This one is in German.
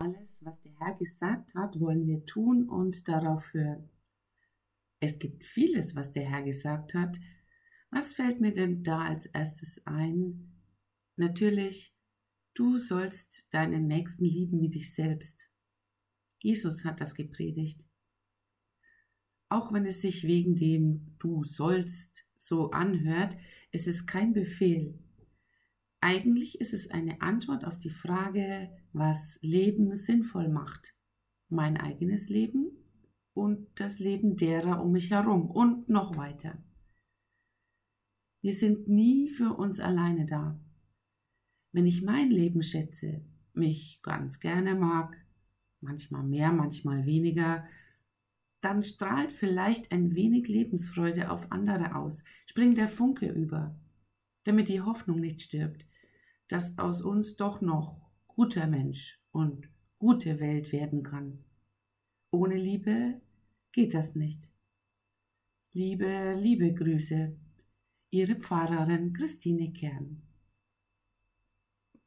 Alles, was der Herr gesagt hat, wollen wir tun und darauf hören. Es gibt vieles, was der Herr gesagt hat. Was fällt mir denn da als erstes ein? Natürlich, du sollst deinen Nächsten lieben wie dich selbst. Jesus hat das gepredigt. Auch wenn es sich wegen dem du sollst so anhört, ist es kein Befehl. Eigentlich ist es eine Antwort auf die Frage, was Leben sinnvoll macht. Mein eigenes Leben und das Leben derer um mich herum und noch weiter. Wir sind nie für uns alleine da. Wenn ich mein Leben schätze, mich ganz gerne mag, manchmal mehr, manchmal weniger, dann strahlt vielleicht ein wenig Lebensfreude auf andere aus, springt der Funke über, damit die Hoffnung nicht stirbt, dass aus uns doch noch guter Mensch und gute Welt werden kann. Ohne Liebe geht das nicht. Liebe, liebe Grüße, Ihre Pfarrerin Christine Kern.